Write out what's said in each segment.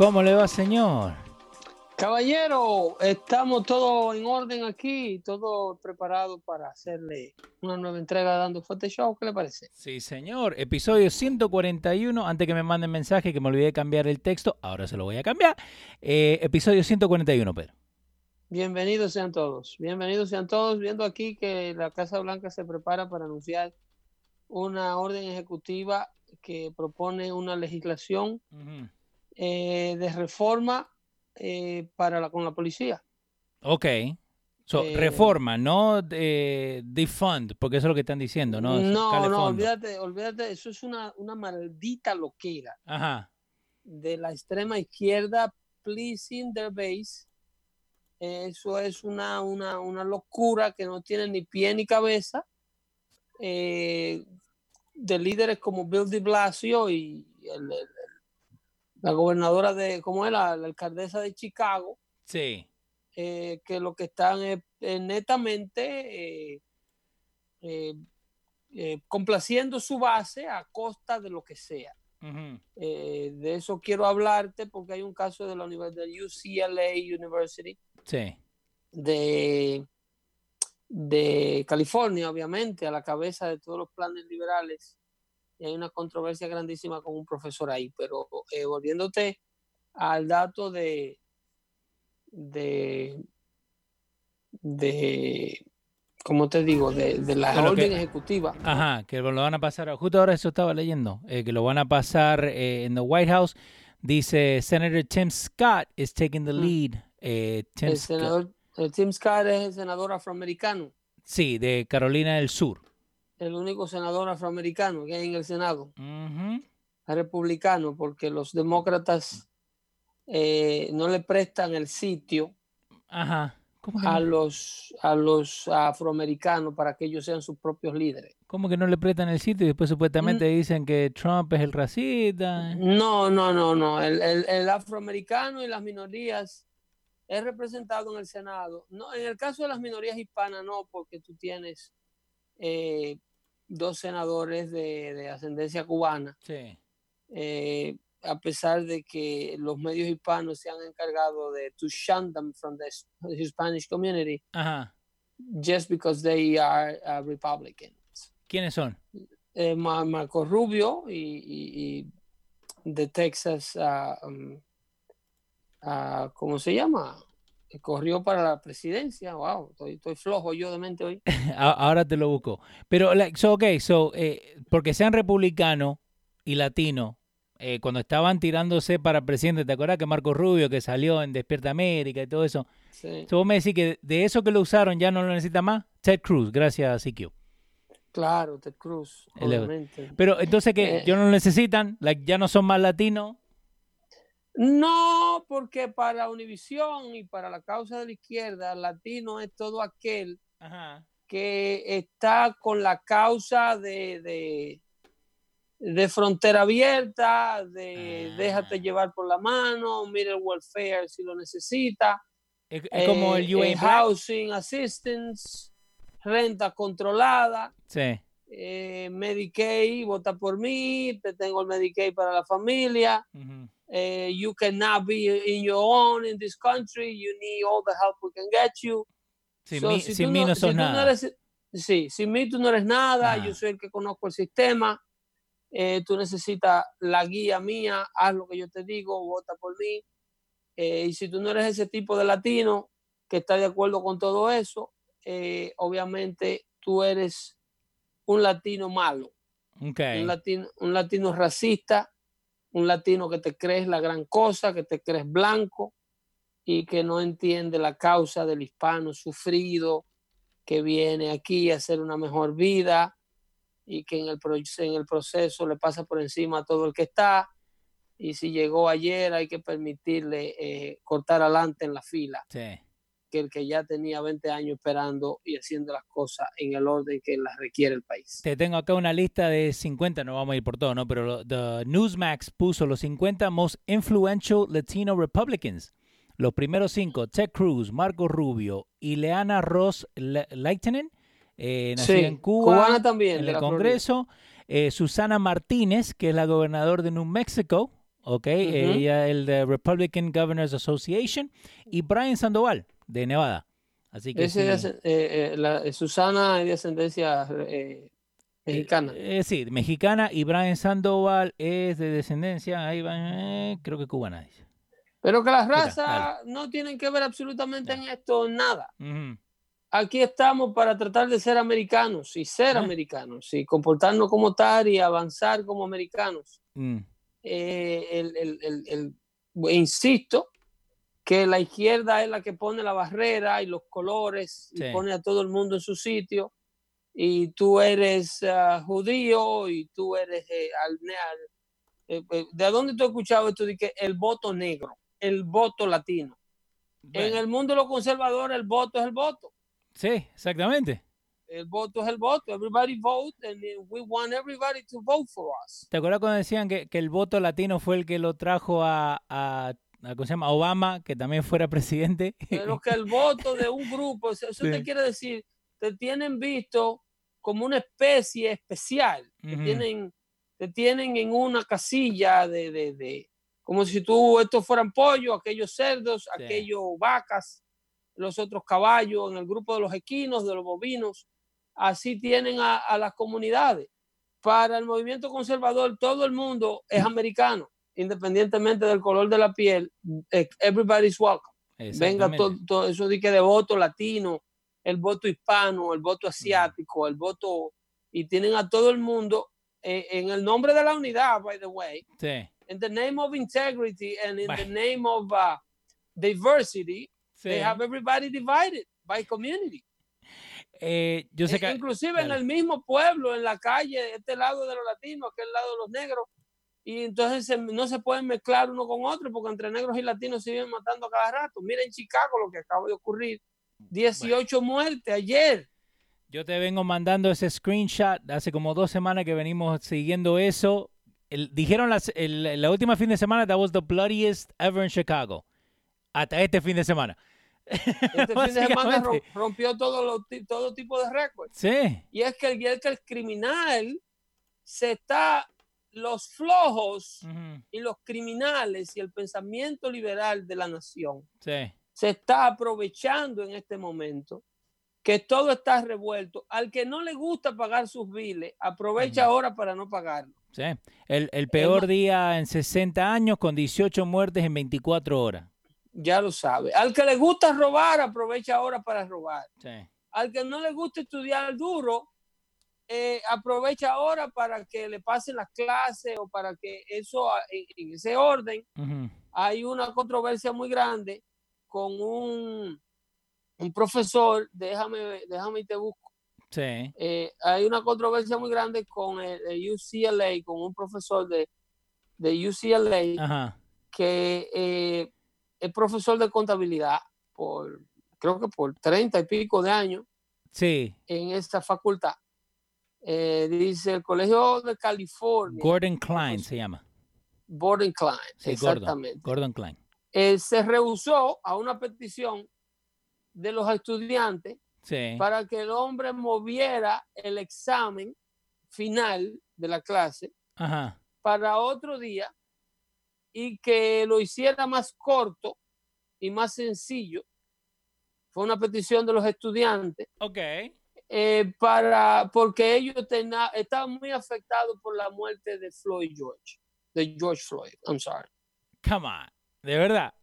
¿Cómo le va, señor? Caballero, estamos todos en orden aquí, todo preparado para hacerle una nueva entrega dando fuerte show. ¿Qué le parece? Sí, señor. Episodio 141. Antes que me manden mensaje que me olvidé de cambiar el texto, ahora se lo voy a cambiar. Eh, episodio 141, Pedro. Bienvenidos sean todos. Bienvenidos sean todos. Viendo aquí que la Casa Blanca se prepara para anunciar una orden ejecutiva que propone una legislación. Eh, de reforma eh, para la, con la policía. Ok. So, eh, reforma, no defund, porque eso es lo que están diciendo, ¿no? No, no, olvídate, olvídate, eso es una, una maldita loquera Ajá. de la extrema izquierda pleasing their base. Eso es una, una, una locura que no tiene ni pie ni cabeza. de líderes como Bill de Blasio y el, la gobernadora de, ¿cómo es? La, alcaldesa de Chicago. Sí. Eh, que lo que están es, netamente eh, eh, complaciendo su base a costa de lo que sea. de eso quiero hablarte porque hay un caso de la Universidad de UCLA University. Sí. De, de California, obviamente, a la cabeza de todos los planes liberales y hay una controversia grandísima con un profesor ahí. Pero eh, volviéndote al dato de, de, de ¿cómo te digo? De, de la orden ejecutiva. Ajá, que lo van a pasar, justo ahora eso estaba leyendo, eh, que lo van a pasar eh, en the White House. Dice Senator Tim Scott is taking the mm. lead. Tim el senador, Tim Scott es el senador afroamericano. Sí, de Carolina del Sur el único senador afroamericano que hay en el Senado. Republicano, porque los demócratas eh, no le prestan el sitio a, los, a los afroamericanos para que ellos sean sus propios líderes. ¿Cómo que no le prestan el sitio y después supuestamente mm. dicen que Trump es el racista? No, no, no, no. El, el, afroamericano y las minorías es representado en el Senado. No, en el caso de las minorías hispanas no, porque tú tienes eh, dos senadores de, ascendencia cubana. Sí. Eh, a pesar de que los medios hispanos se han encargado de to shun them from the, Spanish community, just because they are uh, Republicans. ¿Quiénes son? Eh, Marco Rubio y, de Texas, uh, um, uh, ¿cómo se llama? Corrió para la presidencia. Wow, estoy, flojo yo de mente hoy. Ahora te lo busco. Pero, like, so, ok, so, eh, porque sean republicano y latino, eh, cuando estaban tirándose para presidente, ¿te acuerdas que Marco Rubio, que salió en Despierta América y todo eso? Sí. vos me decís que de eso que lo usaron ya no lo necesita más. Ted Cruz, gracias, CQ. Claro, Ted Cruz, obviamente. Pero entonces que eh, yo no lo necesitan, like, ya no son más latinos, no, porque para Univisión y para la causa de la izquierda, latino es todo aquel que está con la causa de, de frontera abierta, de Ah. déjate llevar por la mano, mira el welfare si lo necesita. Es, es como el eh, UA eh. Housing Assistance, renta controlada, Sí. Eh, Medicaid, vota por mí, te tengo el Medicaid para la familia. Eh, you cannot be in your own in this country. You need all the help we can get you. Sin So, mí, si sin mí no si sos tú no nada. eres- sí, sin mí tú no eres nada. Yo soy el que conozco el sistema. eh, tú necesitas la guía mía. Haz lo que yo te digo. Vota por mí. eh, y si tú no eres ese tipo de latino que está de acuerdo con todo eso, obviamente tú eres un latino malo un latino, un latino racista, un latino que te crees la gran cosa, que te crees blanco y que no entiende la causa del hispano sufrido, que viene aquí a hacer una mejor vida y que en el, en el proceso le pasa por encima a todo el que está. Y si llegó ayer hay que permitirle eh, cortar adelante en la fila Sí. Que el que ya tenía 20 años esperando y haciendo las cosas en el orden que las requiere el país. Te tengo acá una lista de 50, no vamos a ir por todo, ¿no? Pero lo- the Newsmax puso los 50 most influential Latino Republicans. Los primeros cinco, Ted Cruz, Marco Rubio, Ileana Ross Le- Leitinen, eh, nacida Sí, en Cuba, cubana también, en el. Congreso. eh, Susana Martínez, que es la gobernadora de New Mexico, ¿ok? Ujú. Ella, el de Republican Governors Association. Y Brian Sandoval, de Nevada. Así que sí. ascen- eh, eh, la- eh, Susana es de ascendencia eh, mexicana. Sí, mexicana y Brian Sandoval es de descendencia, ahí va, eh, creo que cubana. dice. Pero que las razas no tienen que ver absolutamente en esto nada. Aquí estamos para tratar de ser americanos y ser americanos y comportarnos como tal y avanzar como americanos. Mm, Eh, el- el- el- el- insisto que la izquierda es la que pone la barrera y los colores Sí. y pone a todo el mundo en su sitio. Y tú eres ah, judío y tú eres eh, al- al- eh, eh, ¿De dónde tú has escuchado esto de que el voto negro, el voto latino? En el mundo de los conservadores el voto es el voto. Sí, exactamente. El voto es el voto. Everybody vote and we want everybody to vote for us. ¿Te acuerdas cuando decían que, que el voto latino fue el que lo trajo a- ¿cómo se llama? Obama, que también fuera presidente? Pero que el voto de un grupo, eso Sí. te quiere decir, te tienen visto como una especie especial. Te, tienen, te tienen en una casilla de, de, de- como si tú, estos fueran pollos, aquellos cerdos, Sí. aquellos vacas, los otros caballos, en el grupo de los equinos, de los bovinos. Así tienen a, a las comunidades. Para el movimiento conservador, todo el mundo es americano, independientemente del color de la piel. eh, Everybody's welcome. Venga todo, todo eso de que de voto latino, el voto hispano, el voto asiático, el voto y tienen a todo el mundo eh, en el nombre de la unidad, by the way, Sí, in the name of integrity and in the name of uh, diversity, sí. they have everybody divided by community. Eh, yo sé que... Inclusive en el mismo pueblo, en la calle, este lado de los latinos, aquel lado de los negros, y entonces se- no se pueden mezclar uno con otro porque entre negros y latinos se viven matando a cada rato. Mira en Chicago lo que acaba de ocurrir. 18 muertes ayer. Yo te vengo mandando ese screenshot hace como dos semanas que venimos siguiendo eso. El- dijeron las, el- la última fin de semana that was the bloodiest ever in Chicago. Hasta este fin de semana. Este fin de semana rompió todo, lo todo tipo de récords. Sí, Y es que el, es que el criminal se está, los flojos ujú, y los criminales y el pensamiento liberal de la nación sí, se está aprovechando en este momento que todo está revuelto. Al que no le gusta pagar sus biles, aprovecha ahora para no pagarlo. sí. El, el peor ma- día en 60 años con 18 muertes en 24 horas. Ya lo sabe. Al que le gusta robar, aprovecha ahora para robar. Sí, Al que no le gusta estudiar duro, eh, aprovecha ahora para que le pasen las clases o para que eso, ah, en, en ese orden, hay una controversia muy grande con un, un profesor, déjame, déjame y te busco. sí, Eh, hay una controversia muy grande con el, el UCLA, con un profesor de, de UCLA ajá, que eh, es profesor de contabilidad por, creo que por treinta y pico de años sí, en esta facultad. Eh, dice el Colegio de California. Gordon Klein se llama. Gordon Klein, Sí, exactamente. Gordon Klein. Eh, se rehusó a una petición de los estudiantes Sí. para que el hombre moviera el examen final de la clase Ajá. para otro día y que lo hiciera más corto y más sencillo. Fue una petición de los estudiantes Ok. Eh, para porque ellos tena- estaban muy afectados por la muerte de Floyd George, de George Floyd. I'm sorry. Come on. De verdad.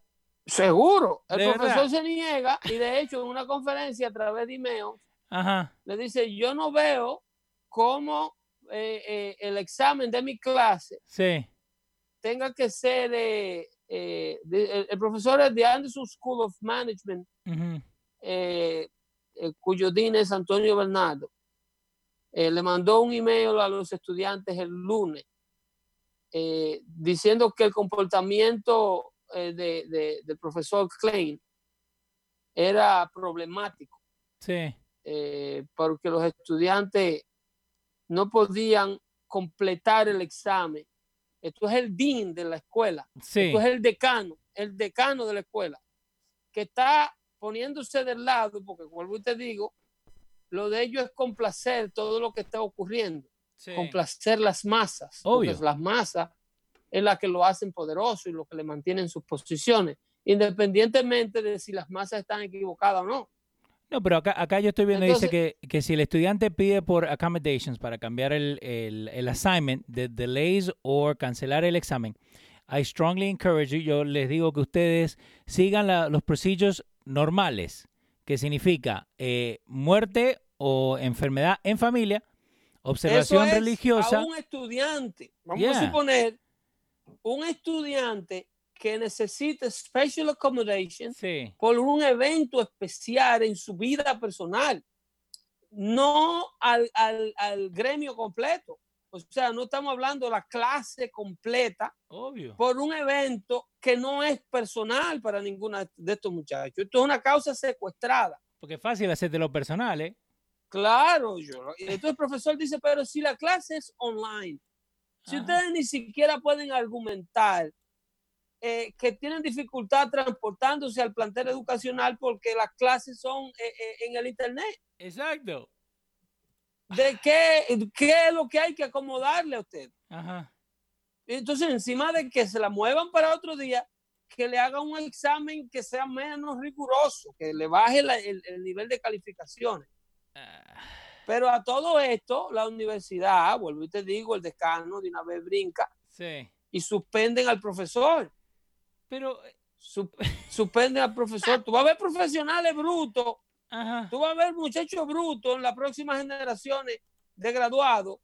Seguro. El ¿De profesor verdad? se niega y de hecho en una conferencia a través de email Ajá. le dice, yo no veo cómo eh, eh, el examen de mi clase Sí. tenga que ser, eh, eh, de- el, el profesor es de Anderson School of Management, eh, eh, cuyo dean es Antonio Bernardo. Eh, le mandó un email a los estudiantes el lunes eh, diciendo que el comportamiento eh, de- de- del profesor Klein era problemático. Sí. porque los estudiantes no podían completar el examen. Esto es el dean de la escuela, Sí. esto es el decano, el decano de la escuela, que está poniéndose del lado, porque vuelvo y te digo, lo de ellos es complacer todo lo que está ocurriendo, sí. complacer las masas, porque Obvio. las masas es la que lo hacen poderoso y lo que le mantiene en sus posiciones, independientemente de si las masas están equivocadas o no. No, pero acá, acá yo estoy viendo, dice que, que si el estudiante pide por accommodations para cambiar el, el, el assignment, de delays o cancelar el examen, I strongly encourage you, yo les digo que ustedes sigan la- los procedures normales, que significa eh, muerte o enfermedad en familia, observación Eso es religiosa. A un estudiante, vamos Yeah. a suponer, un estudiante que necesite special accommodation Sí, por un evento especial en su vida personal, no al, al- al gremio completo. O sea, no estamos hablando de la clase completa obvio. por un evento que no es personal para ninguna de estos muchachos. Esto es una causa secuestrada. Porque es fácil hacerte lo personal, ¿eh? Claro, yo. Entonces el profesor dice, pero si la clase es online, si Ajá. ustedes ni siquiera pueden argumentar eh, que tienen dificultad transportándose al plantel educacional porque las clases son eh, eh, en el internet, Exacto. ¿De qué, qué es lo que hay que acomodarle a usted? Ajá. Entonces, encima de que se la muevan para otro día, que le hagan un examen que sea menos riguroso, que le baje la- el- el nivel de calificaciones. Ah, Pero a todo esto, la universidad, vuelvo y te digo, el decano de una vez brinca sí. y suspenden al profesor. Pero, eh, Su- suspenden al profesor. Tú vas a ver profesionales brutos, ajá. tú vas a ver muchachos brutos en las próximas generaciones de graduados.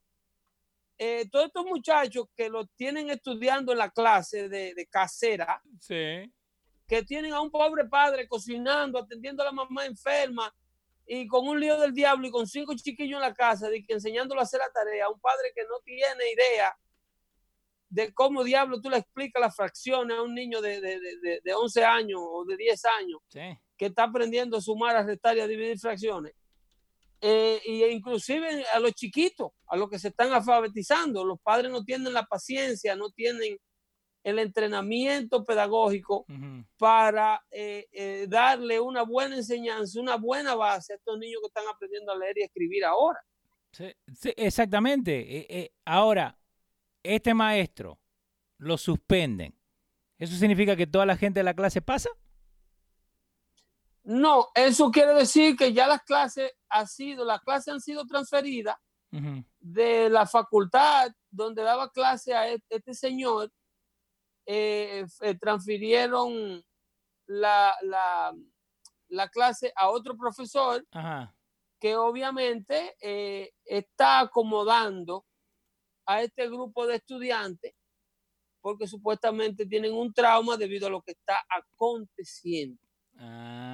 Eh, todos estos muchachos que lo tienen estudiando en la clase de, de casera, Sí. que tienen a un pobre padre cocinando, atendiendo a la mamá enferma y con un lío del diablo y con cinco chiquillos en la casa, de que enseñándolo a hacer la tarea, un padre que no tiene idea de cómo diablo tú le explicas las fracciones a un niño de, de, de, de- de 11 años o de 10 años Sí. Que está aprendiendo a sumar, a restar y a dividir fracciones. Eh, y inclusive a los chiquitos, a los que se están alfabetizando, los padres no tienen la paciencia, no tienen el entrenamiento pedagógico para eh, eh, darle una buena enseñanza, una buena base a estos niños que están aprendiendo a leer y escribir ahora. Sí, sí, exactamente. Eh, eh, ahora, este maestro lo suspenden. ¿Eso significa que toda la gente de la clase pasa? No, eso quiere decir que ya las clases ha sido, las clases han sido transferidas de la facultad donde daba clase a e- este señor, eh, eh, transfirieron la, la, la clase a otro profesor Ajá. que obviamente eh, está acomodando a este grupo de estudiantes porque supuestamente tienen un trauma debido a lo que está aconteciendo. Ah.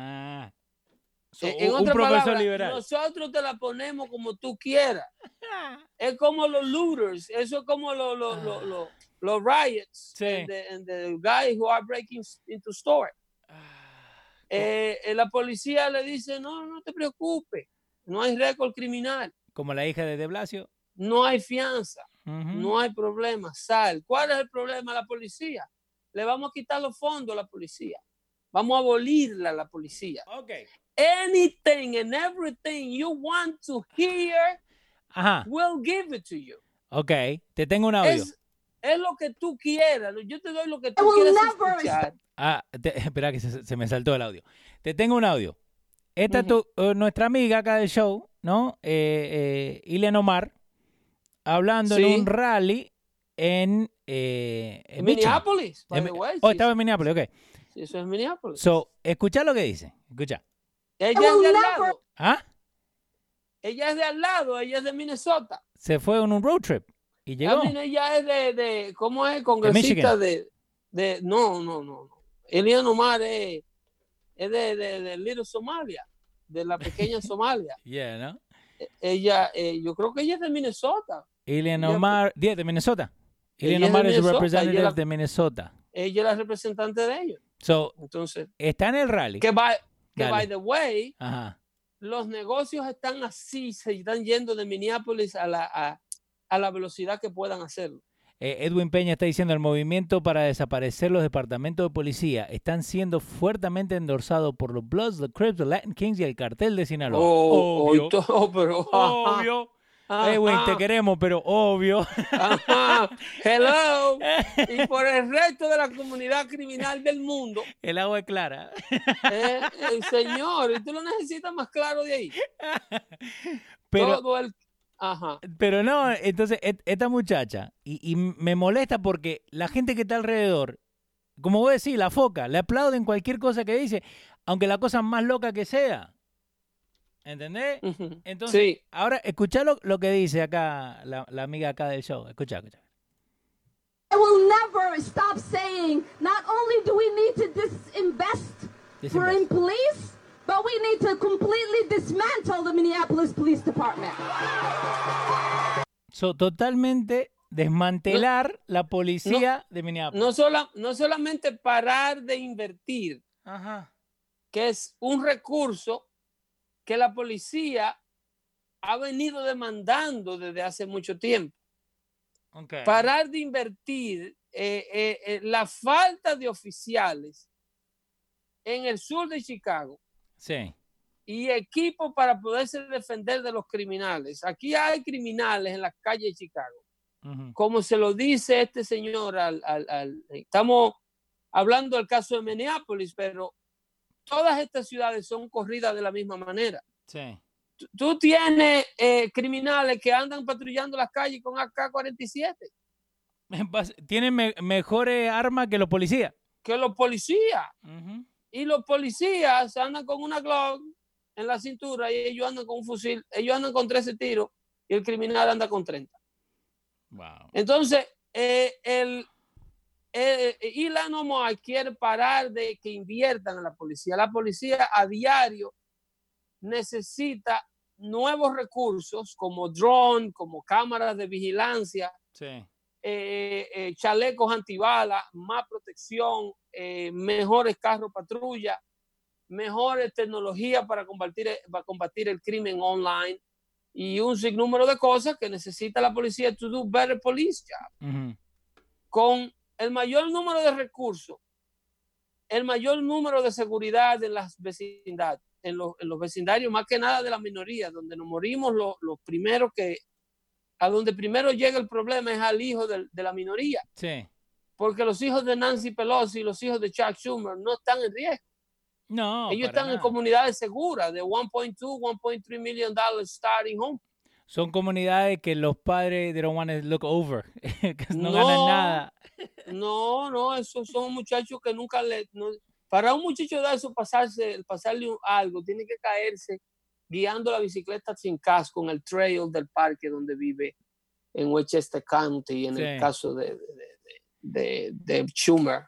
So, Eh, en un profesor liberal. nosotros te la ponemos como tú quieras. Es como los looters, eso es como los, los, los, los, los riots Sí. and, the, and the guys who are breaking into store. Ah, Eh, eh, la policía le dice, no, no te preocupes, no hay récord criminal. Como la hija de De Blasio. no hay fianza, no hay problema, sal. ¿Cuál es el problema? La policía. Le vamos a quitar los fondos a la policía. Vamos a abolirla a la policía. Ok. Anything and everything you want to hear, Ajá. we'll give it to you. Ok. Te tengo un audio. Es, es lo que tú quieras. Yo te doy lo que tú will quieras never escuchar. Ah, te- espera que se, se me saltó el audio. Te tengo un audio. Esta es tu- eh, nuestra amiga acá del show, ¿no? Eh, eh, Ileana Omar, hablando Sí. en un rally en, eh, en Michigan. Minneapolis, by En the Mi- way. oh, sí, estaba en Minneapolis, ok. sí, eso es Minneapolis. So, escucha lo que dice. Escucha. Ella es de al lado. ¿Ah? Ella es de al lado. Ella es de Minnesota. Se fue en un road trip y llegó. Mean, ella es de, de ¿cómo es? Congresista de, de, no, no, no, no. Elian Omar es, es de, de, de Little Somalia, de la pequeña Somalia. Yeah, ¿no? Ella, eh, yo creo que ella es de Minnesota. Yeah, Omar, yeah, de Minnesota. Ella Ileana es de Omar es Minnesota, representative la- de Minnesota. Ella es la representante de ellos. So, Entonces, está en el rally. que, by, que Dale. by the way, Ajá. los negocios están así, se están yendo de Minneapolis a la, a, a la velocidad que puedan hacerlo. Eh, Edwin Peña está diciendo el movimiento para desaparecer los departamentos de policía están siendo fuertemente endorsados por los Bloods, los Crips, los Latin Kings y el cartel de Sinaloa. Oh, obvio. oh, pero, obvio. Edwin, te ajá, queremos, pero obvio. ajá, hello. Y por el resto de la comunidad criminal del mundo, el agua es clara. eh, señor, y tú lo necesitas más claro de ahí. Pero, Todo el, ajá, pero no, entonces esta muchacha, y, y me molesta porque la gente que está alrededor, como vos decís, la foca, le aplauden cualquier cosa que dice, aunque la cosa más loca que sea. ¿Entendés? Entonces, sí, ahora escuchá lo, lo que dice acá la, la amiga acá del show. Escucha, escucha. I will never stop saying not only do we need to disinvest for Disinvest. in police, but we need to completely dismantle the Minneapolis Police Department. So, totalmente desmantelar la policía de Minneapolis. no, sola, no solamente parar de invertir, Ajá. que es un recurso que la policía ha venido demandando desde hace mucho tiempo. Ok. Parar de invertir eh, eh, eh, la falta de oficiales en el sur de Chicago Sí. y equipo para poderse defender de los criminales. Aquí hay criminales en las calles de Chicago. Como se lo dice este señor, al, al- al- estamos hablando del caso de Minneapolis, pero todas estas ciudades son corridas de la misma manera. Sí. Tú- Tú tienes eh, criminales que andan patrullando las calles con AK-47, Bas- Tienen me- mejores armas que los policías. que los policías. Y los policías andan con una Glock en la cintura y ellos andan con un fusil, ellos andan con 13 tiros y el criminal anda con 30. Wow. Entonces, eh, el, eh, Elon Omar quiere parar de que inviertan en la policía. La policía a diario necesita nuevos recursos como drone, como cámaras de vigilancia, Sí. eh, eh, chalecos antibalas, más protección, eh, mejores carros patrulla, mejores tecnologías para combatir, para combatir el crimen online y un sinnúmero de cosas que necesita la policía to do better police job. Con el mayor número de recursos, el mayor número de seguridad en las vecindades, en los, en los vecindarios, más que nada de la minoría, donde nos morimos los, los primeros que, a donde primero llega el problema es al hijo de la minoría, Sí. porque los hijos de Nancy Pelosi y los hijos de Chuck Schumer no están en riesgo. No. Ellos están en comunidades seguras de 1.2, 1.3 million dollars starting home. Son comunidades que los padres they don't want to look over. que no, No. ganan nada. No, no, esos son muchachos que nunca le... no- para un muchacho de eso pasarse, pasarle algo, tiene que caerse guiando la bicicleta sin casco en el trail del parque donde vive en Westchester County, en el caso de, de, de- de Schumer,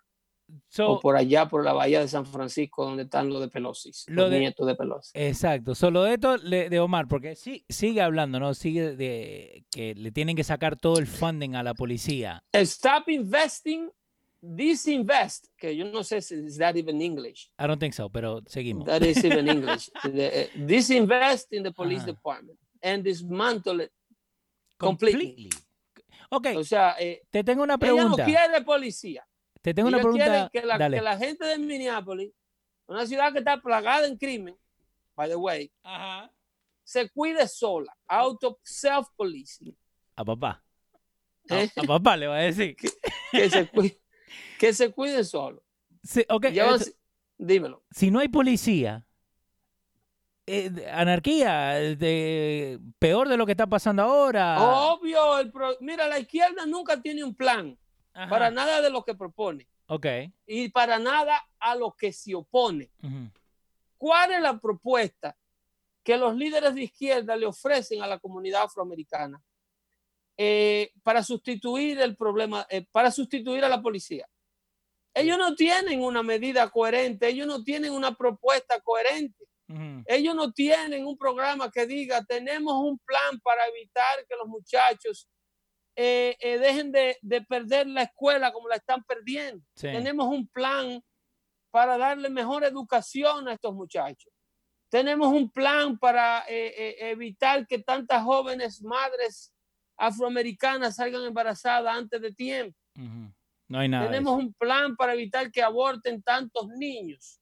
So, o por allá por la bahía de San Francisco, donde están los de Pelosi, Lo los de- nietos de Pelosi. Exacto. Solo de esto le- de Omar, porque sí, sigue hablando, ¿no? Sigue de que le tienen que sacar todo el funding a la policía. Stop investing, disinvest, que yo no sé si is that even English. I don't think so, pero seguimos. That is even English. The, eh, disinvest in the police Ajá. department. and dismantle it. Completely. Ok, O sea, eh, te tengo una ella no pregunta. quiere policía. Te tengo una pregunta. que la, Dale. que la gente de Minneapolis, una ciudad que está plagada en crimen, by the way, Ajá. se cuide sola, out of self-policing. A papá. A, ¿eh? a papá le va a decir. que, se cuide, que se cuide solo. Sí, ok, Llevan- es- dímelo. si no hay policía, eh, de- anarquía, de, peor de lo que está pasando ahora. Obvio, el pro- mira, la izquierda nunca tiene un plan Ajá. para nada de lo que propone Ok. y para nada a lo que se opone. ¿Cuál es la propuesta que los líderes de izquierda le ofrecen a la comunidad afroamericana eh, para sustituir el problema, eh, para sustituir a la policía? Ellos no tienen una medida coherente, ellos no tienen una propuesta coherente. Ellos no tienen un programa que diga, tenemos un plan para evitar que los muchachos eh, eh, dejen de, de perder la escuela como la están perdiendo. Sí. Tenemos un plan para darle mejor educación a estos muchachos. Tenemos un plan para eh, evitar que tantas jóvenes madres afroamericanas salgan embarazadas antes de tiempo. No hay nada. Tenemos un plan para evitar que aborten tantos niños.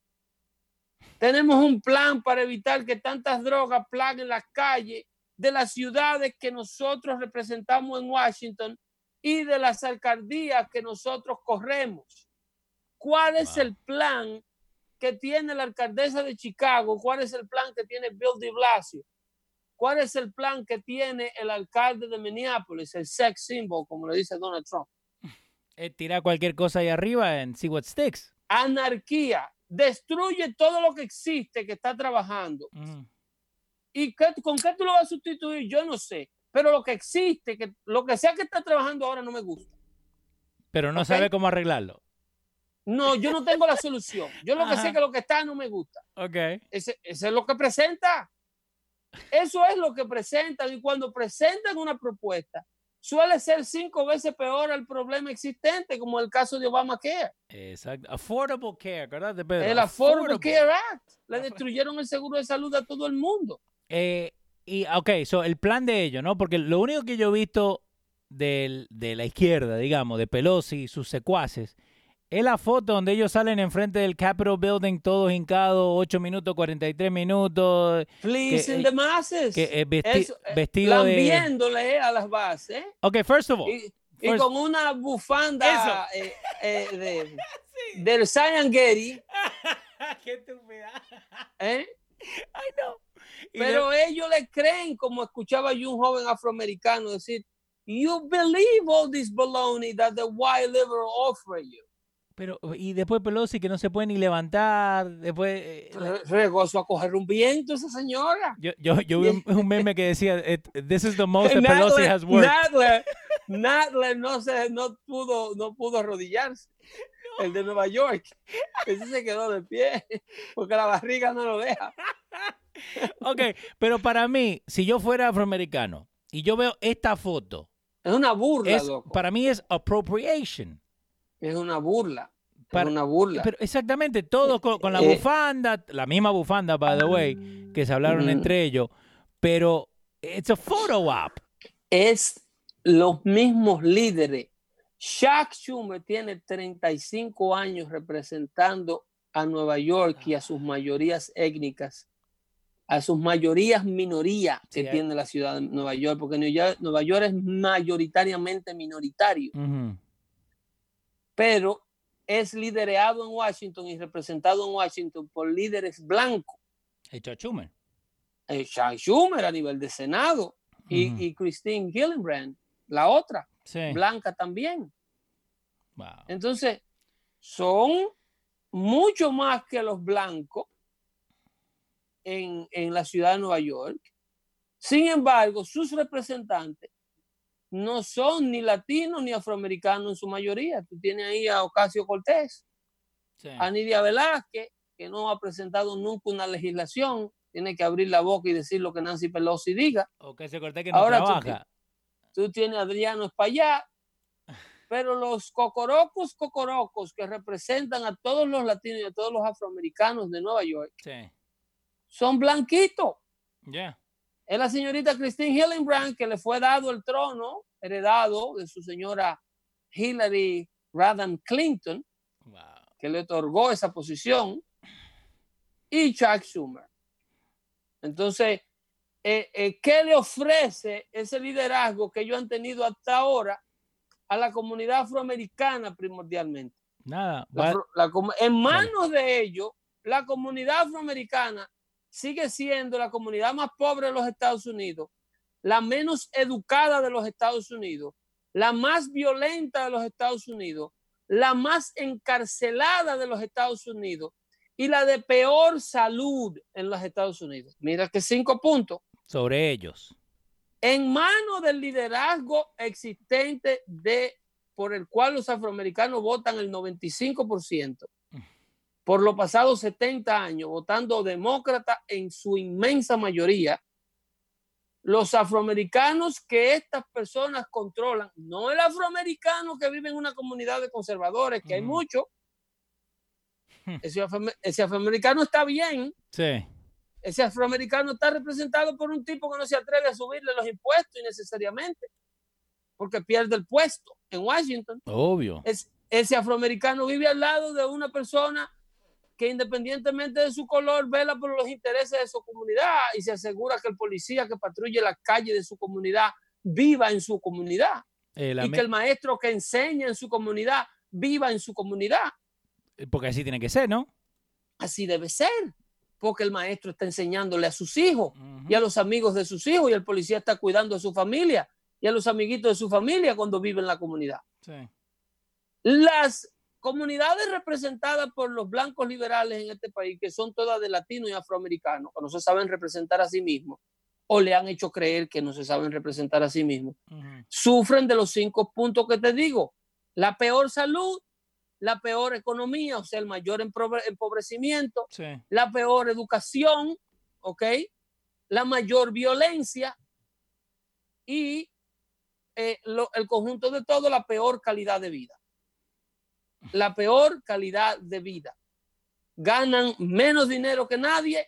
Tenemos un plan para evitar que tantas drogas plaguen las calles de las ciudades que nosotros representamos en Washington y de las alcaldías que nosotros corremos. ¿Cuál es el plan que tiene la alcaldesa de Chicago? ¿Cuál es el plan que tiene Bill de Blasio? ¿Cuál es el plan que tiene el alcalde de Minneapolis, el sex symbol, como le dice Donald Trump? Eh, tira cualquier cosa ahí arriba and see what sticks. anarquía, destruye todo lo que existe que está trabajando. Ujú. ¿Y qué- con qué tú lo vas a sustituir? Yo no sé. Pero lo que existe, que lo que sea que está trabajando ahora no me gusta. Pero no sabe cómo arreglarlo. No, yo no tengo la solución. Yo lo que sé que lo que está no me gusta. Ok. Ese, ese es lo que presenta. Eso es lo que presentan. Y cuando presentan una propuesta, suele ser cinco veces peor el problema existente, como el caso de Obamacare. Exacto. Affordable care, ¿verdad? Pedro? El Affordable Care Act. Le destruyeron el seguro de salud a todo el mundo. Eh, y, ok, so, el plan de ellos, ¿no? Porque lo único que yo he visto del- de la izquierda, digamos, de Pelosi y sus secuaces, es la foto donde ellos salen enfrente del Capitol Building, todos hincados, 8 minutos, 43 minutos, Pleasing eh, the masses. que, eh, vesti- Eso, eh, vestido de... a las bases Ok, first of all, y, y First- con una bufanda de, del Zion Getty, ¡Qué estúpida! ¿eh? ¡Ay, no! Pero ellos le creen, como escuchaba yo un joven afroamericano decir, you believe all this baloney that the white liberal offer you. pero, y después Pelosi que no se puede ni levantar, después... eh, la- Re- Regozo a coger un viento esa señora. Yo, yo, yo vi un, un meme que decía, "It- this is the most that Pelosi has worked. Nadler, Nadler no, se, no, pudo, no pudo arrodillarse. El de Nueva York. Ese se quedó de pie porque la barriga no lo deja. Ok, pero para mí, si yo fuera afroamericano y yo veo esta foto, Es una burla, es, loco. para mí es appropriation. Es una burla. Para- es una burla. Pero exactamente, todo con, con la Eh, bufanda, la misma bufanda, by the way, que se hablaron entre ellos, pero it's a photo op. es los mismos líderes. Chuck Schumer tiene 35 años representando a Nueva York y a sus mayorías étnicas, a sus mayorías minorías que Sí, tiene la ciudad de Nueva York, porque Nueva York es mayoritariamente minoritario, pero es liderado en Washington y representado en Washington por líderes blancos. Hey, Chuck Schumer. Eh, Chuck Schumer a nivel de Senado y, Christine Gillibrand, la otra, Sí. blanca también. Wow. Entonces, son mucho más que los blancos en, en la ciudad de Nueva York. Sin embargo, sus representantes no son ni latinos ni afroamericanos en su mayoría. Tú tienes ahí a Ocasio Cortés, Sí. a Nidia Velázquez, que no ha presentado nunca una legislación, tiene que abrir la boca y decir lo que Nancy Pelosi diga. O que se corte que no Ahora tú trabaja. tú tienes a Adriano Espaillat, pero los cocorocos, cocorocos que representan a todos los latinos y a todos los afroamericanos de Nueva York Sí. Son blanquitos. Yeah. es la señorita Christine Hillenbrand que le fue dado el trono, heredado de su señora Hillary Rodham Clinton, que le otorgó esa posición, y Chuck Schumer. Entonces, eh, eh, ¿qué le ofrece ese liderazgo que ellos han tenido hasta ahora a la comunidad afroamericana primordialmente? Nada. en manos de ellos, la comunidad afroamericana sigue siendo la comunidad más pobre de los Estados Unidos, la menos educada de los Estados Unidos, la más violenta de los Estados Unidos, la más encarcelada de los Estados Unidos y la de peor salud en los Estados Unidos. Mira que cinco puntos. Sobre ellos. En manos del liderazgo existente de por el cual los afroamericanos votan el 95% por los pasados 70 años, votando demócrata en su inmensa mayoría, los afroamericanos que estas personas controlan, no el afroamericano que vive en una comunidad de conservadores, que hay muchos, hmm. ese, afroamericano está bien. Sí. Ese afroamericano está representado por un tipo que no se atreve a subirle los impuestos innecesariamente, porque pierde el puesto en Washington. Obvio. Es, ese afroamericano vive al lado de una persona que independientemente de su color vela por los intereses de su comunidad y se asegura que el policía que patrulle la calle de su comunidad viva en su comunidad eh, y que el maestro que enseña en su comunidad viva en su comunidad. Eh, porque así tiene que ser, ¿no? Así debe ser, porque el maestro está enseñándole a sus hijos y a los amigos de sus hijos y el policía está cuidando a su familia y a los amiguitos de su familia cuando vive en la comunidad. Sí. Las comunidades representadas por los blancos liberales en este país, que son todas de latinos y afroamericanos, que no se saben representar a sí mismos, o le han hecho creer que no se saben representar a sí mismos, sufren de los cinco puntos que te digo. La peor salud, la peor economía, o sea, el mayor empobrecimiento, la peor educación, ¿ok? La mayor violencia y eh, el conjunto de todo, la peor calidad de vida la peor calidad de vida. Ganan menos dinero que nadie,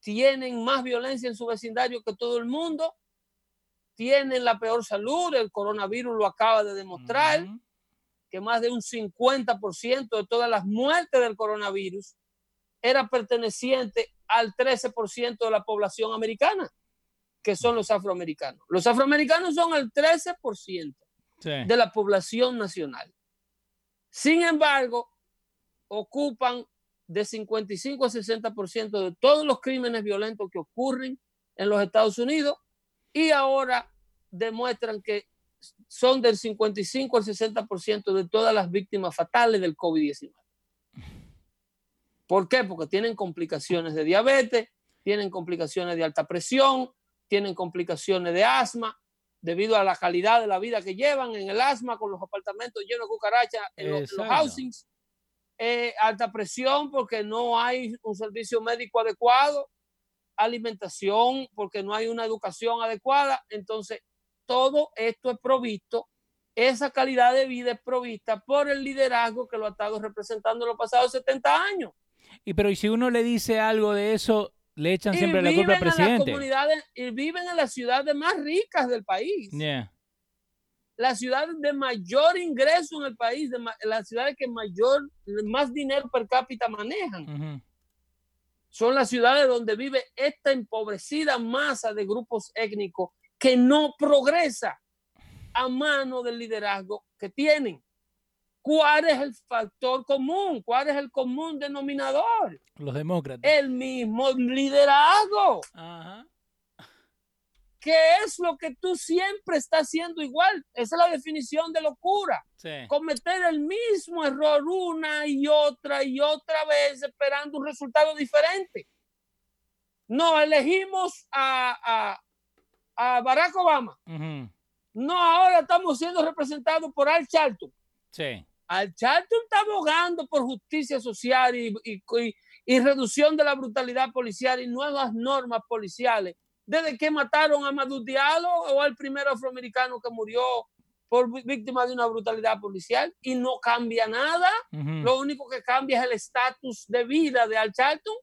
tienen más violencia en su vecindario que todo el mundo, tienen la peor salud, el coronavirus lo acaba de demostrar, que más de un 50% de todas las muertes del coronavirus era perteneciente al 13% de la población americana, que son los afroamericanos. Los afroamericanos son el 13% de la población nacional. Sin embargo, ocupan de 55 a 60% de todos los crímenes violentos que ocurren en los Estados Unidos y ahora demuestran que son del 55 al 60% de todas las víctimas fatales del COVID-19. ¿Por qué? Porque tienen complicaciones de diabetes, tienen complicaciones de alta presión, tienen complicaciones de asma, debido a la calidad de la vida que llevan en el asma, con los apartamentos llenos de cucarachas en, los, housings, eh, alta presión porque no hay un servicio médico adecuado, alimentación porque no hay una educación adecuada. Entonces, todo esto es provisto, esa calidad de vida es provista por el liderazgo que lo ha estado representando en los pasados 70 años. Y pero y si uno le dice algo de eso, le echan siempre la culpa al presidente. y viven en las ciudades más ricas del país. Las ciudades de mayor ingreso en el país, de las ciudades que mayor, más dinero per cápita manejan. Son las ciudades donde vive esta empobrecida masa de grupos étnicos que no progresa a mano del liderazgo que tienen. ¿Cuál es el factor común? ¿Cuál es el común denominador? Los demócratas. El mismo liderazgo. Ajá. ¿Qué es lo que tú siempre estás haciendo igual? Esa es la definición de locura. Cometer el mismo error una y otra y otra vez esperando un resultado diferente. No, elegimos a, Barack Obama. No, ahora estamos siendo representados por Al Charlton. Sí. Al Charlton está abogando por justicia social y, y, reducción de la brutalidad policial y nuevas normas policiales. Desde que mataron a Maduro Diallo o al primer afroamericano que murió por víctima de una brutalidad policial y no cambia nada. Lo único que cambia es el estatus de vida de Al Charlton.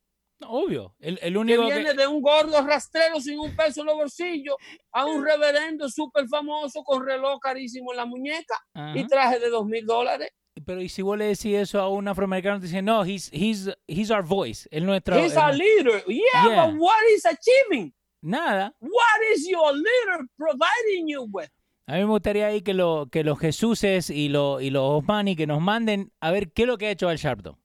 Obvio. El, el que único que- viene de un gordo rastrero sin un peso en los bolsillos a un reverendo súper famoso con reloj carísimo en la muñeca y Ajá. traje de dos mil dólares. Pero y si vos le decís eso a un afroamericano, te dicen, no, he's, he's, he's our voice. Él nuestro. He's a él- leader. Yeah, Yeah. but what is achieving? Nada. What is your leader providing you with? A mí me gustaría ahí que, lo, que los Jesuses y, lo, y los Osmani que nos manden a ver qué es lo que ha hecho Al Sharpton.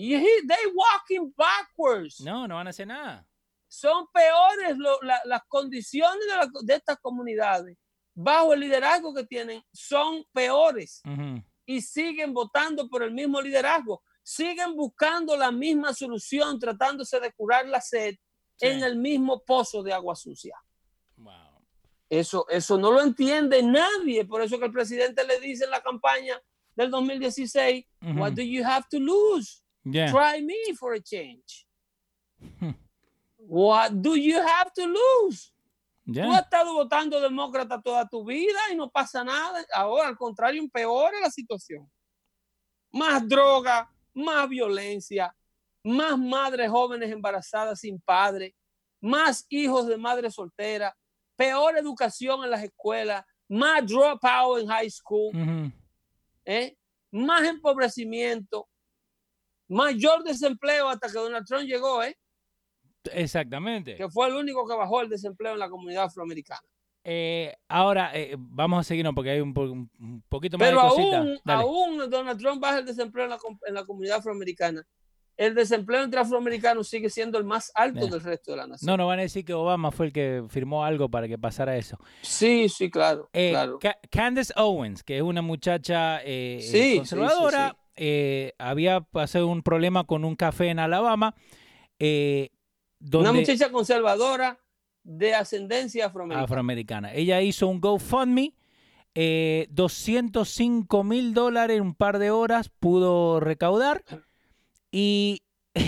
Y he- they walking backwards. No, no van a hacer nada. Son peores lo- la- las condiciones de, la- de estas comunidades bajo el liderazgo que tienen. Son peores. Ujú. y siguen votando por el mismo liderazgo, siguen buscando la misma solución, tratándose de curar la sed Sí. en el mismo pozo de agua sucia. Wow. Eso, eso no lo entiende nadie. Por eso que el presidente le dice en la campaña del 2016, what Ujú. do you have to lose? Yeah. Try me for a change. Hmm. What do you have to lose? Tú Yeah. has estado votando demócrata toda tu vida y no pasa nada. Ahora, al contrario, empeora la situación. Más droga, más violencia, más madres jóvenes embarazadas sin padre, más hijos de madre soltera, peor educación en las escuelas, más dropout en high school, Ujú. ¿eh? más empobrecimiento, mayor desempleo hasta que Donald Trump llegó, ¿eh? Exactamente. que fue el único que bajó el desempleo en la comunidad afroamericana. Eh, ahora eh, vamos a seguirnos porque hay un, po- un poquito más Pero de cositas. aún, aún Donald Trump baja el desempleo en la, com- en la comunidad afroamericana. El desempleo entre afroamericanos sigue siendo el más alto del resto de la nación. No, no van a decir que Obama fue el que firmó algo para que pasara eso. Sí, sí, claro. Eh, claro. Ca- Candace Owens, que es una muchacha eh, sí, conservadora, sí. Eh, había pasado un problema con un café en Alabama. eh, donde, Una muchacha conservadora de ascendencia afroamericana. afroamericana. Ella hizo un GoFundMe, eh, 205 mil dólares en un par de horas pudo recaudar y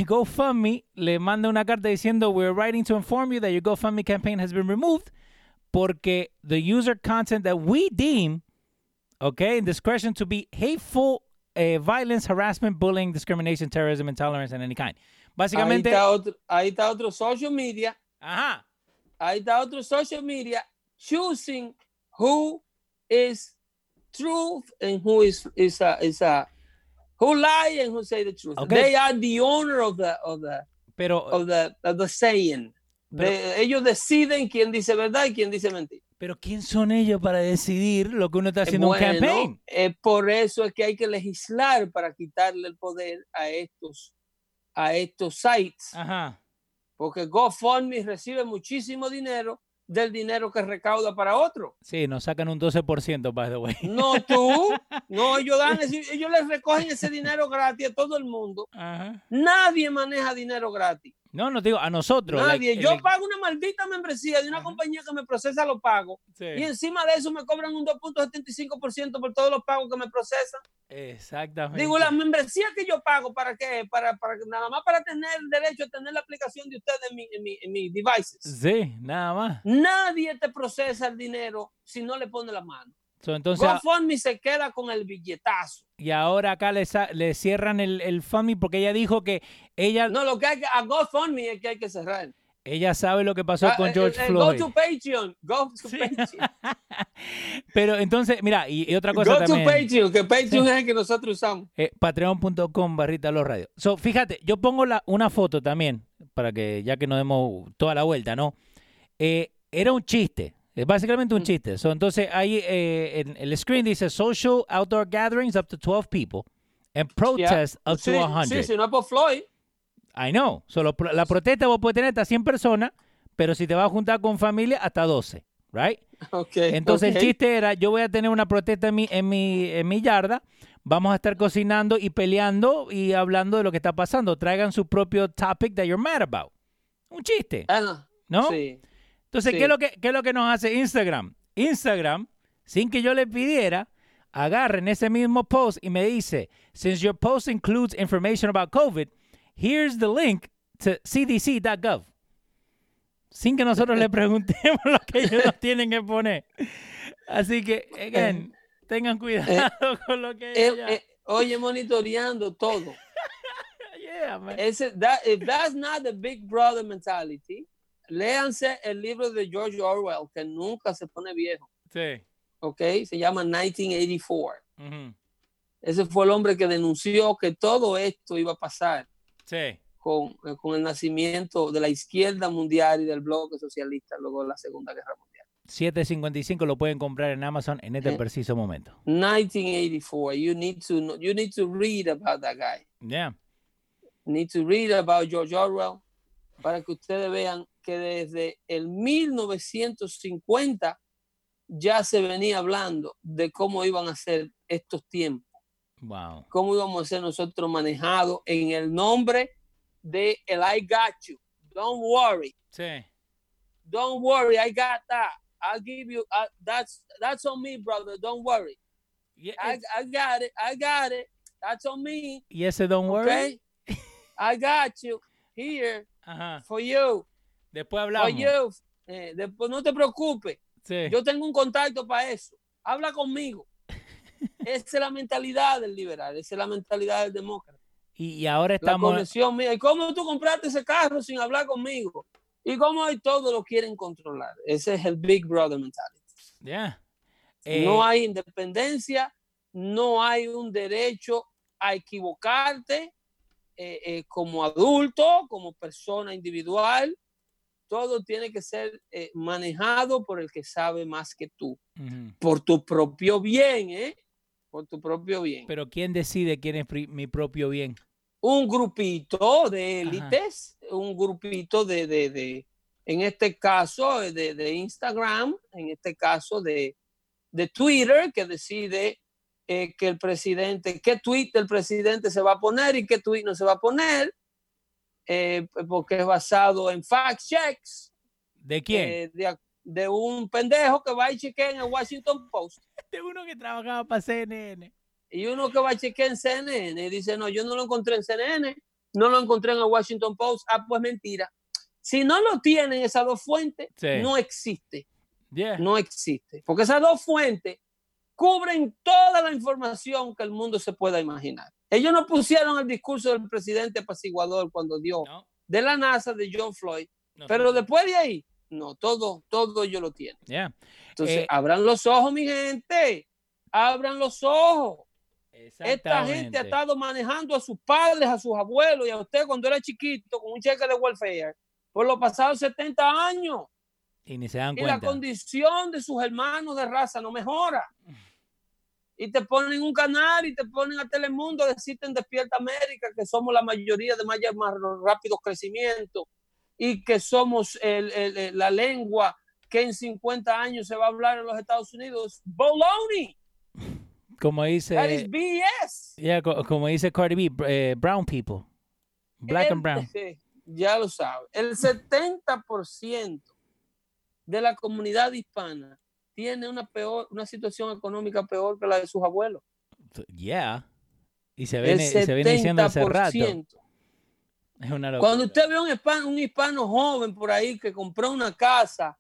GoFundMe le manda una carta diciendo we're writing to inform you that your GoFundMe campaign has been removed porque the user content that we deem, okay, in discretion to be hateful, eh, violence, harassment, bullying, discrimination, terrorism, intolerance, and any kind. ahí, Básicamente, está otro, ahí está otro social media. ajá, Ahí está otro social media choosing who is truth and who is is a, is a who lie and who say the truth. Okay. They are the owner of the of the pero of the of the saying. De- ellos deciden quién dice verdad y quién dice mentira. Pero ¿quién son ellos para decidir lo que uno está haciendo en un campaign? eh, por eso es que hay que legislar para quitarle el poder a estos a estos sites, Ajá. porque GoFundMe recibe muchísimo dinero del dinero que recauda para otro. Sí, nos sacan un 12%, by the way. No tú, no ellos dan ese- ellos les recogen ese dinero gratis a todo el mundo. Ajá. Nadie maneja dinero gratis. No, no te digo, a nosotros. Nadie. like, Yo like- pago una maldita membresía de una compañía que me procesa los pagos Sí, y encima de eso me cobran un 2.75% por todos los pagos que me procesan. Exactamente. Digo, la membresía que yo pago, ¿para qué? Para, para nada más para tener el derecho a tener la aplicación de ustedes en mi, en mi, en mi devices. Sí, nada más. Nadie te procesa el dinero si no le pone la mano. So, entonces, GoFundMe se queda con el billetazo. y ahora acá le, le cierran el, el funding porque ella dijo que ella, No, lo que hay que, a GoFundMe es que hay que cerrar. ella sabe lo que pasó Ah, con eh, George eh, Floyd. Go to Patreon. Go to Sí. Patreon. Pero entonces, mira, y, y otra cosa Go to también. Patreon, que Patreon es el que nosotros usamos. Eh, Patreon.com barrita los radios. So, fíjate, yo pongo la, una foto también, para que ya que nos demos toda la vuelta, ¿no? Eh, era un chiste, es básicamente un Mm. chiste. So, entonces ahí eh, en el screen dice social outdoor gatherings up to 12 people and protest up Sí, to 100. sí, si no es por Floyd. I know. Solo la protesta vos puedes tener hasta 100 personas, pero si te vas a juntar con familia, hasta 12, right? Ok, Entonces el chiste era, yo voy a tener una protesta en mi, en mi, en mi yarda, vamos a estar cocinando y peleando y hablando de lo que está pasando. Traigan su propio topic that you're mad about. Un chiste, Ah. ¿no? Sí. Entonces, sí. ¿qué, es lo que, ¿qué es lo que nos hace Instagram? Instagram, sin que yo le pidiera, agarren ese mismo post y me dice, since your post includes information about COVID, here's the link to cdc.gov. Sin que nosotros le preguntemos lo que ellos tienen que poner. Así que, again, tengan cuidado con lo que Eh, ella- eh, oye, monitoreando todo. Yeah, man. That, if that's not the Big Brother mentality, léanse el libro de George Orwell, que nunca se pone viejo, Sí. ¿ok? Se llama 1984. Ujú. Ese fue el hombre que denunció que todo esto iba a pasar Sí. con, eh, con el nacimiento de la izquierda mundial y del bloque socialista luego de la Segunda Guerra Mundial. 7.55 lo pueden comprar en Amazon en este Eh. preciso momento. 1984. You need to you need to read about that guy. Yeah. need to read about George Orwell para que ustedes vean que desde el 1950 ya se venía hablando de cómo iban a ser estos tiempos, Wow. cómo íbamos a ser nosotros manejados en el nombre de el I got you. Don't worry, Sí. don't worry, I got that. I'll give you uh, that's that's on me, brother. Don't worry. Y, I, I got it. I got it. That's on me. y ese Don't Worry. Okay. I got you here for you. Después hablamos. Oye, eh, después no te preocupes, Sí. yo tengo un contacto para eso. Habla conmigo. Esa es la mentalidad del liberal, esa es la mentalidad del demócrata. Y, y ahora La estamos. conexión mía. ¿Y cómo tú compraste ese carro sin hablar conmigo? ¿Y cómo hoy todo lo quieren controlar? Ese es el Big Brother mentality. Yeah. Eh, no hay independencia, no hay un derecho a equivocarte eh, eh, como adulto, como persona individual. Todo tiene que ser eh, manejado por el que sabe más que tú, por tu propio bien, ¿eh? Por tu propio bien. Pero ¿quién decide quién es mi propio bien? un grupito de élites, un grupito de, de, de, en este caso, de, de Instagram, en este caso de, de Twitter, que decide eh, que el presidente, qué tweet el presidente se va a poner y qué tweet no se va a poner, eh, porque es basado en fact checks ¿De quién? eh, de, de un pendejo que va y chequea en el Washington Post. de uno que trabajaba para CNN. Y uno que va a chequear en CNN y dice, no, yo no lo encontré en CNN, no lo encontré en el Washington Post. Ah, pues mentira. Si no lo tienen esas dos fuentes, Sí. no existe, Yeah. no existe. Porque esas dos fuentes cubren toda la información que el mundo se pueda imaginar. Ellos no pusieron el discurso del presidente apaciguador cuando dio No, de la NASA de John Floyd, no pero después de ahí, no, todo, todo ellos lo tienen. Yeah. Entonces, Eh, abran los ojos, mi gente, abran los ojos. Esta gente ha estado manejando a sus padres, a sus abuelos y a usted cuando era chiquito con un cheque de welfare por los pasados 70 años. Y ni se dan Y la condición de sus hermanos de raza no mejora. Y te ponen un canal y te ponen a Telemundo, decirte en Despierta América que somos la mayoría de más, más rápido crecimiento y que somos el- el- el- la lengua que en 50 años se va a hablar en los Estados Unidos. Baloney. Como That is dice, BS. yeah, co- como dice Cardi B, eh, brown people. Black and brown. ya lo sabe. El 70% de la comunidad hispana tiene una peor, una situación económica peor que la de sus abuelos. Yeah. Y se viene, se viene diciendo hace rato. 70%. Es una locura. Cuando usted ve un hispano, un hispano joven por ahí que compró una casa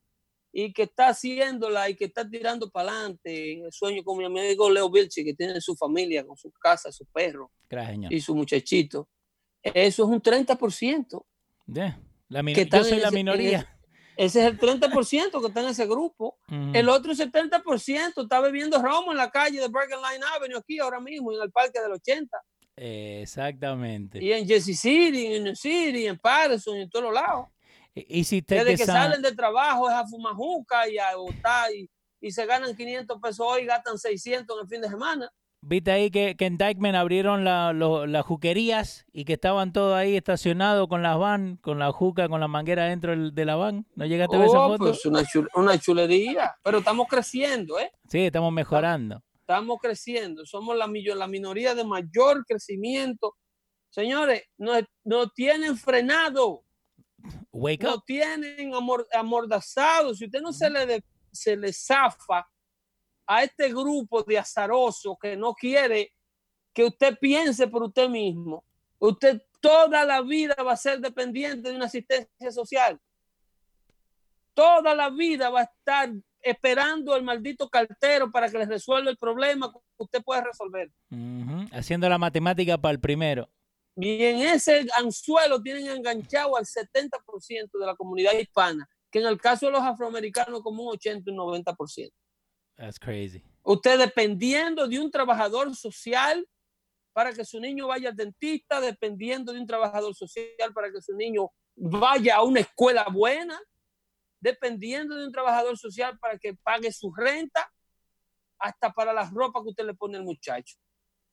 y que está haciéndola y que está tirando para adelante en el sueño con mi amigo Leo Vilchi, que tiene su familia, con su casa, su perro Gracias, y su muchachito, eso es un 30%. Yeah. La que Yo soy la ese- minoría. Ese es el 30% que está en ese grupo. El otro 70% está bebiendo romo en la calle de Bergen Line Avenue, aquí ahora mismo, en el Parque del 80. Exactamente. Y en Jersey City, en New City, en Patterson, en todos los lados. Y, y si usted Desde que que sa- salen de trabajo es a fumar juca y a botar y, y se ganan 500 pesos hoy y gastan 600 en el fin de semana. Viste ahí que, que en Dykeman abrieron la- lo- las juquerías y que estaban todos ahí estacionados con las van, con la juca, con la manguera dentro de la van. ¿No llegaste a ver esa Oh, foto? pues una, chul- una chulería. Pero estamos creciendo, ¿eh? Sí, estamos mejorando. Estamos creciendo. Somos la, la minoría de mayor crecimiento. Señores, no, no tienen frenado. Wake no up. tienen amor, amordazado. Si usted no se le, de- se le zafa a este grupo de azarosos que no quiere que usted piense por usted mismo, usted toda la vida va a ser dependiente de una asistencia social. Toda la vida va a estar esperando el maldito cartero para que le resuelva el problema que usted puede resolver. Haciendo la matemática para el primero. Y en ese anzuelo tienen enganchado al 70% de la comunidad hispana, que en el caso de los afroamericanos como un 80 y un 90%. That's crazy. Usted dependiendo de un trabajador social para que su niño vaya al dentista, dependiendo de un trabajador social para que su niño vaya a una escuela buena, dependiendo de un trabajador social para que pague su renta, hasta para las ropas que usted le pone al muchacho.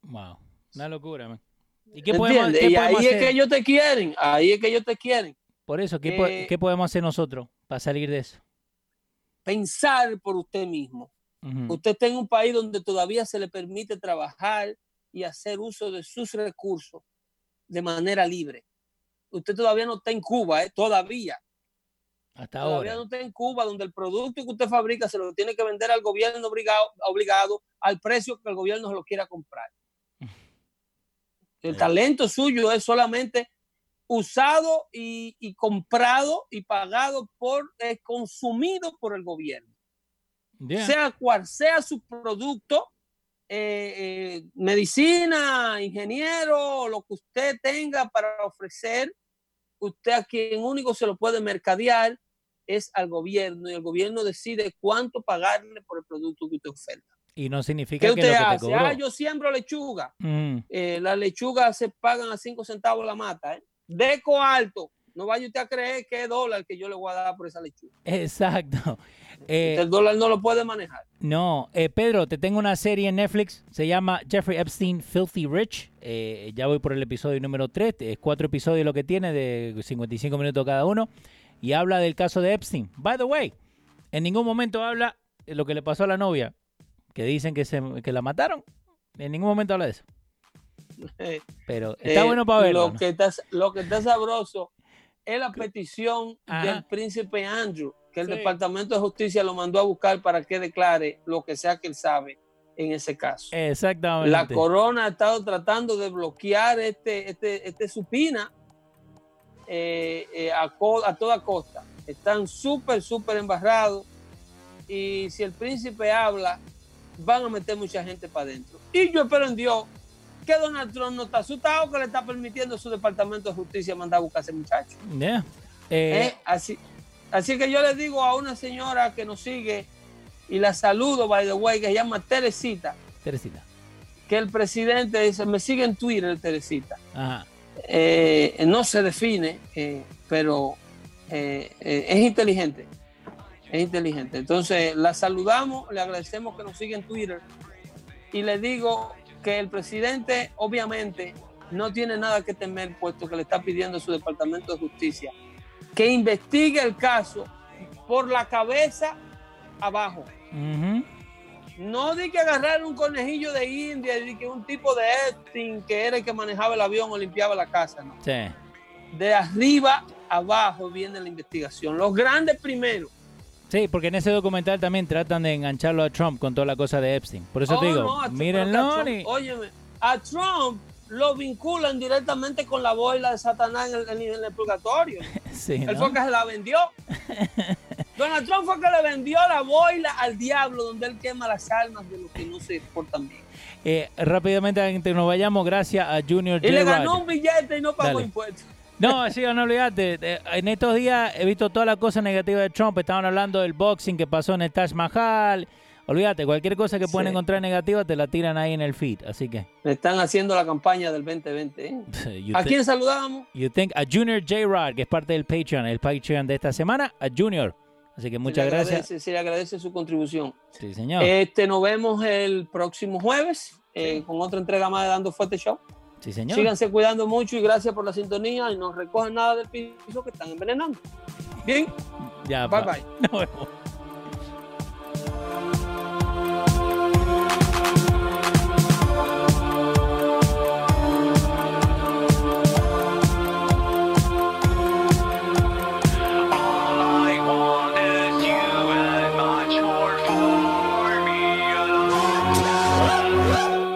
Wow. Una locura, man. ¿Y ¿Qué podemos, qué y ahí podemos es hacer? que ellos te quieren, ahí es que ellos te quieren. Por eso, ¿qué, po- Eh, qué podemos hacer nosotros para salir de eso? Pensar por usted mismo. Usted está en un país donde todavía se le permite trabajar y hacer uso de sus recursos de manera libre. Usted todavía no está en Cuba, ¿eh? todavía. Hasta Todavía ahora. no está en Cuba, donde el producto que usted fabrica se lo tiene que vender al gobierno obligado, obligado al precio que el gobierno se lo quiera comprar. El talento suyo es solamente usado y, y comprado y pagado por, eh, consumido por el gobierno. Yeah. Sea cual sea su producto, eh, eh, medicina, ingeniero, lo que usted tenga para ofrecer, usted a quien único se lo puede mercadear es al gobierno y el gobierno decide cuánto pagarle por el producto que usted oferta. Y no ¿Qué significa que lo usted que te hace? cobró. Ah, yo siembro lechuga. Ujú. Eh, las lechugas se pagan a 5 centavos la mata. ¿eh? Deco alto. No vaya usted a creer que es dólar que yo le voy a dar por esa lechuga. Exacto. Eh, el dólar no lo puede manejar. no, eh, Pedro, te tengo una serie en Netflix. Se llama Jeffrey Epstein Filthy Rich. Eh, ya voy por el episodio número 3. Es cuatro episodios lo que tiene, de 55 minutos cada uno. Y habla del caso de Epstein. By the way, en ningún momento habla de lo que le pasó a la novia. Que dicen que, se, que la mataron. En ningún momento habla de eso. Pero está bueno para verlo. Lo ¿no? que, está, lo que está sabroso es la petición Ajá. del príncipe Andrew, que el Sí. Departamento de Justicia lo mandó a buscar para que declare lo que sea que él sabe en ese caso. Exactamente. La corona ha estado tratando de bloquear este, este, este supina eh, eh, a, toda costa. Están súper, súper embarrados. Y si el príncipe habla, van a meter mucha gente para adentro. Y yo espero en Dios que Donald Trump no está asustado que le está permitiendo a su departamento de justicia mandar a buscar a ese muchacho. Yeah. ¿eh? Así, así que yo le digo a una señora que nos sigue y la saludo, by the way, que se llama Teresita, Teresita. que el presidente dice, me sigue en Twitter, Teresita. Ajá. Eh, no se define, eh, pero eh, eh, es inteligente. Es inteligente. Entonces la saludamos, le agradecemos que nos siga en Twitter y le digo que el presidente obviamente no tiene nada que temer puesto que le está pidiendo a su departamento de justicia que investigue el caso por la cabeza abajo. No di que agarrar un conejillo de India, di que un tipo de Epstein que era el que manejaba el avión o limpiaba la casa, no. Sí. De arriba abajo viene la investigación. Los grandes primero. Sí, porque en ese documental también tratan de engancharlo a Trump con toda la cosa de Epstein. Por eso te Oh, digo, no, a Trump- mírenlo. a y- Trump- óyeme, a Trump lo vinculan directamente con la boila de Satanás en el, en el purgatorio. sí, Él ¿no? fue que se la vendió. Donald Trump fue que le vendió la boila al diablo, donde él quema las almas de los que no se portan bien. Eh, rápidamente, antes nos vayamos, gracias a Junior Y le J. ganó un billete y no pagó Dale. impuestos. No, sí, no olvídate. Eh, En estos días he visto todas las cosas negativas de Trump. Estaban hablando del boxing que pasó en el Taj Mahal. Olvídate, cualquier cosa que pueden Sí. encontrar negativa te la tiran ahí en el feed. Así que. Le están haciendo la campaña del 2020. ¿eh? ¿A quién saludamos? You think a Junior J. Rod, que es parte del Patreon, el Patreon de esta semana, a Junior. Así que muchas se gracias. se le agradece su contribución. Sí, señor. Este, nos vemos el próximo jueves eh, con otra entrega más de Dando Fuerte Show. sí, señor. Síganse cuidando mucho y gracias por la sintonía y no recojan nada del piso que están envenenando. Bien, Ya, bye pa- bye. Nos vemos.